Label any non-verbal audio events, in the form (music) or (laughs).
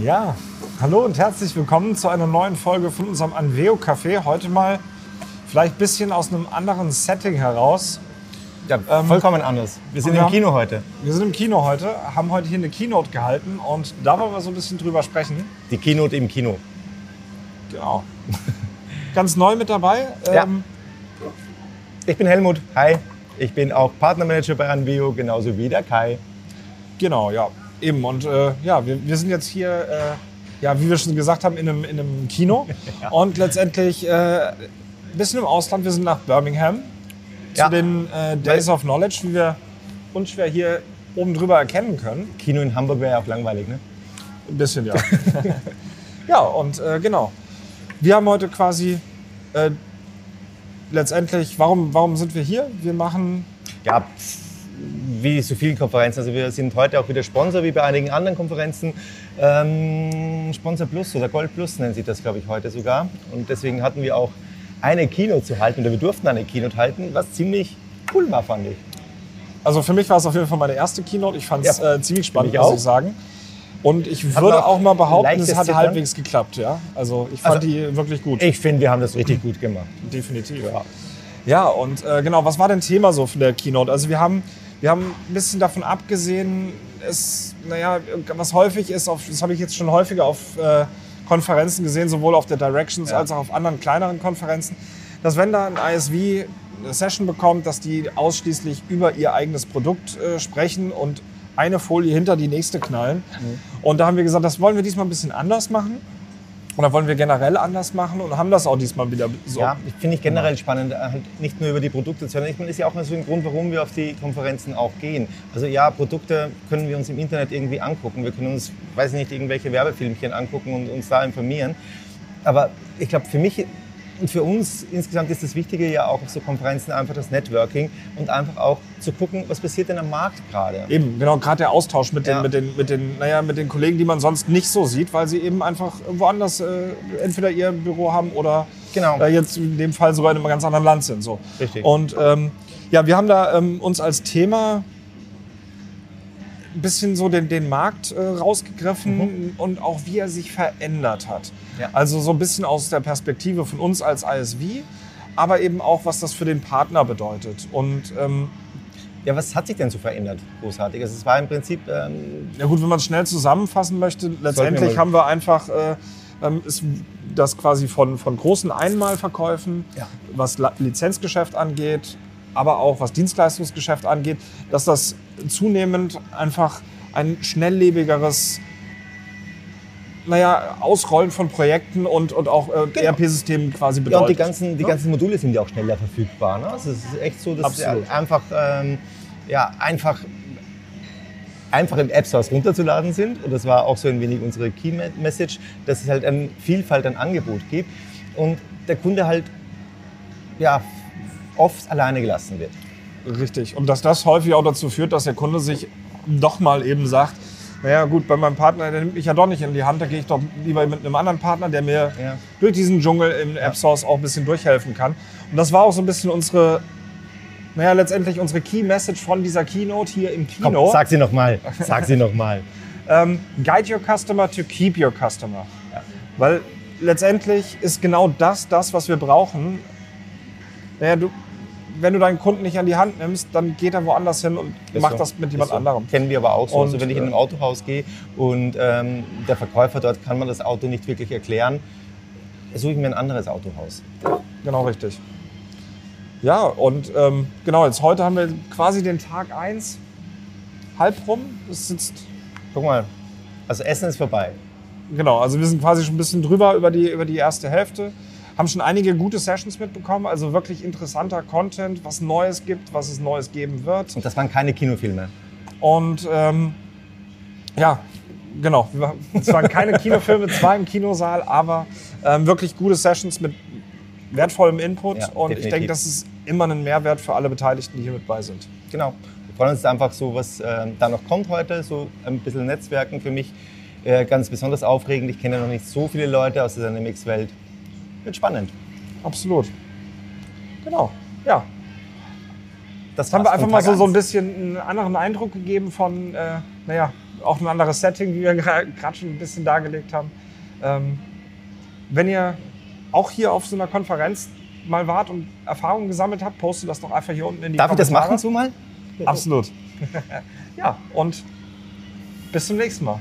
Ja, hallo und herzlich willkommen zu einer neuen Folge von unserem Anveo Café. Heute mal vielleicht ein bisschen aus einem anderen Setting heraus. Ja, vollkommen anders. Wir sind im haben- Kino heute. Wir sind im Kino heute, haben heute hier eine Keynote gehalten und da wollen wir so ein bisschen drüber sprechen. Die Keynote im Kino. Genau. (laughs) Ganz neu mit dabei. Ja. Ähm, Ich bin Helmut. Hi. Ich bin auch Partnermanager bei Anvio, genauso wie der Kai. Genau, ja. Eben. Und äh, ja, wir, wir sind jetzt hier, äh, ja, wie wir schon gesagt haben, in einem, in einem Kino. (laughs) Und letztendlich äh, ein bisschen im Ausland. Wir sind nach Birmingham Ja. zu den äh, Days of Knowledge, wie wir unschwer hier oben drüber erkennen können. Kino in Hamburg wäre ja auch langweilig, ne? Ein bisschen, ja. (laughs) ja, und äh, genau. Wir haben heute quasi äh, letztendlich, warum, warum sind wir hier? Wir machen, Ja, pff, wie so viele Konferenzen. Also wir sind heute auch wieder Sponsor, wie bei einigen anderen Konferenzen. Ähm, Sponsor Plus oder Gold Plus nennt sich das, glaube ich, heute sogar. Und deswegen hatten wir auch eine Keynote zu halten, oder wir durften eine Keynote halten, was ziemlich cool war, fand ich. also für mich war es auf jeden Fall meine erste Keynote. Ich fand es Ja. äh, ziemlich spannend, muss ich sagen. Und ich Hat würde auch mal behaupten, es hat Zittern? halbwegs geklappt, ja. Also ich fand Also, die wirklich gut. Ich finde, wir haben das richtig gut gemacht. Definitiv. Ja, ja und äh, genau, was war denn Thema so von der Keynote? Also wir haben, wir haben ein bisschen davon abgesehen, es, naja, was häufig ist, auf, das habe ich jetzt schon häufiger auf äh, Konferenzen gesehen, sowohl auf der Directions Ja. als auch auf anderen kleineren Konferenzen, dass wenn da ein ISV eine Session bekommt, dass die ausschließlich über ihr eigenes Produkt äh, sprechen und eine Folie hinter die nächste knallen. Und da haben wir gesagt, das wollen wir diesmal ein bisschen anders machen. Oder wollen wir generell anders machen und haben das auch diesmal wieder so. Ja, ich finde ich generell spannend, äh, halt nicht nur über die Produkte, sondern ich meine, ist ja auch so ein Grund, warum wir auf die Konferenzen auch gehen. Also ja, Produkte können wir uns im Internet irgendwie angucken. Wir können uns, weiß ich nicht, irgendwelche Werbefilmchen angucken und uns da informieren. Aber ich glaube, für mich und für uns insgesamt ist das Wichtige ja auch auf so Konferenzen einfach das Networking und einfach auch zu gucken, was passiert denn am Markt gerade. Eben, genau, gerade der Austausch mit den, Ja. mit, den, mit, den, naja, mit den Kollegen, die man sonst nicht so sieht, weil sie eben einfach woanders äh, entweder ihr Büro haben oder Genau. äh, jetzt in dem Fall sogar in einem ganz anderen Land sind. So. Richtig. Und ähm, ja, wir haben da ähm, uns als Thema bisschen so den, den Markt äh, rausgegriffen und auch wie er sich verändert hat. Mhm. Ja. Also so ein bisschen aus der Perspektive von uns als ISV, aber eben auch, was das für den Partner bedeutet. Und ähm, Ja, was hat sich denn so verändert, großartig? Also es war im Prinzip, ähm, Ja gut, wenn man es schnell zusammenfassen möchte, letztendlich mal- haben wir einfach äh, ähm, ist das quasi von, von großen Einmalverkäufen, Ja. was Lizenzgeschäft angeht, aber auch was Dienstleistungsgeschäft angeht, dass das zunehmend einfach ein schnelllebigeres naja, Ausrollen von Projekten und, und auch äh, Genau. ERP-Systemen quasi Ja, bedeutet. und die ganzen, die Ja? ganzen Module sind ja auch schneller verfügbar. Ne? Also es ist echt so, dass einfach, ähm, ja, einfach, einfach im App Stores runterzuladen sind. Und das war auch so ein wenig unsere Key Message, dass es halt eine Vielfalt an Angebot gibt und der Kunde halt ja, oft alleine gelassen wird. Richtig. Und dass das häufig auch dazu führt, dass der Kunde sich doch mal eben sagt, naja gut, bei meinem Partner, der nimmt mich ja doch nicht in die Hand, da gehe ich doch lieber mit einem anderen Partner, der mir Ja. durch diesen Dschungel im App Source auch ein bisschen durchhelfen kann. Und das war auch so ein bisschen unsere, naja, letztendlich unsere Key Message von dieser Keynote hier im Komm, Kino. sag sie nochmal. Sag sie nochmal. (laughs) Ähm, guide your customer to keep your customer. Weil letztendlich ist genau das das, was wir brauchen. Naja, du, wenn du deinen Kunden nicht an die Hand nimmst, dann geht er woanders hin und Ist macht so. das mit jemand so. anderem. Kennen wir aber auch so. Und, also wenn ich in ein äh, Autohaus gehe und ähm, der Verkäufer dort kann man das Auto nicht wirklich erklären, suche ich mir ein anderes Autohaus. Genau richtig. Ja, und ähm, genau, jetzt heute haben wir quasi den Tag 1 halb rum. Es sitzt, Guck mal, also Essen ist vorbei. genau, also wir sind quasi schon ein bisschen drüber über die, über die erste Hälfte. Haben schon einige gute Sessions mitbekommen, also wirklich interessanter Content, was Neues gibt, was es Neues geben wird. Und das waren keine Kinofilme. Und ähm, ja, genau. Es waren keine Kinofilme, (laughs) zwar im Kinosaal, aber ähm, wirklich gute Sessions mit wertvollem Input. Ja, und ich definitiv. denke, das ist immer ein Mehrwert für alle Beteiligten, die hier mit bei sind. Genau. Wir freuen uns einfach so, was ähm, da noch kommt heute, so ein bisschen Netzwerken für mich äh, ganz besonders aufregend. Ich kenne noch nicht so viele Leute aus der Dynamics-Welt. Wird spannend. Absolut. Genau. Ja. Das haben wir einfach mal so, so ein bisschen einen anderen Eindruck gegeben von, äh, naja, auch ein anderes Setting, wie wir (laughs) gerade schon ein bisschen dargelegt haben. Ähm, wenn ihr auch hier auf so einer Konferenz mal wart und Erfahrungen gesammelt habt, postet das doch einfach hier unten in die Darf ich das Kommentare. machen so mal? Absolut. (laughs) ja, und bis zum nächsten Mal.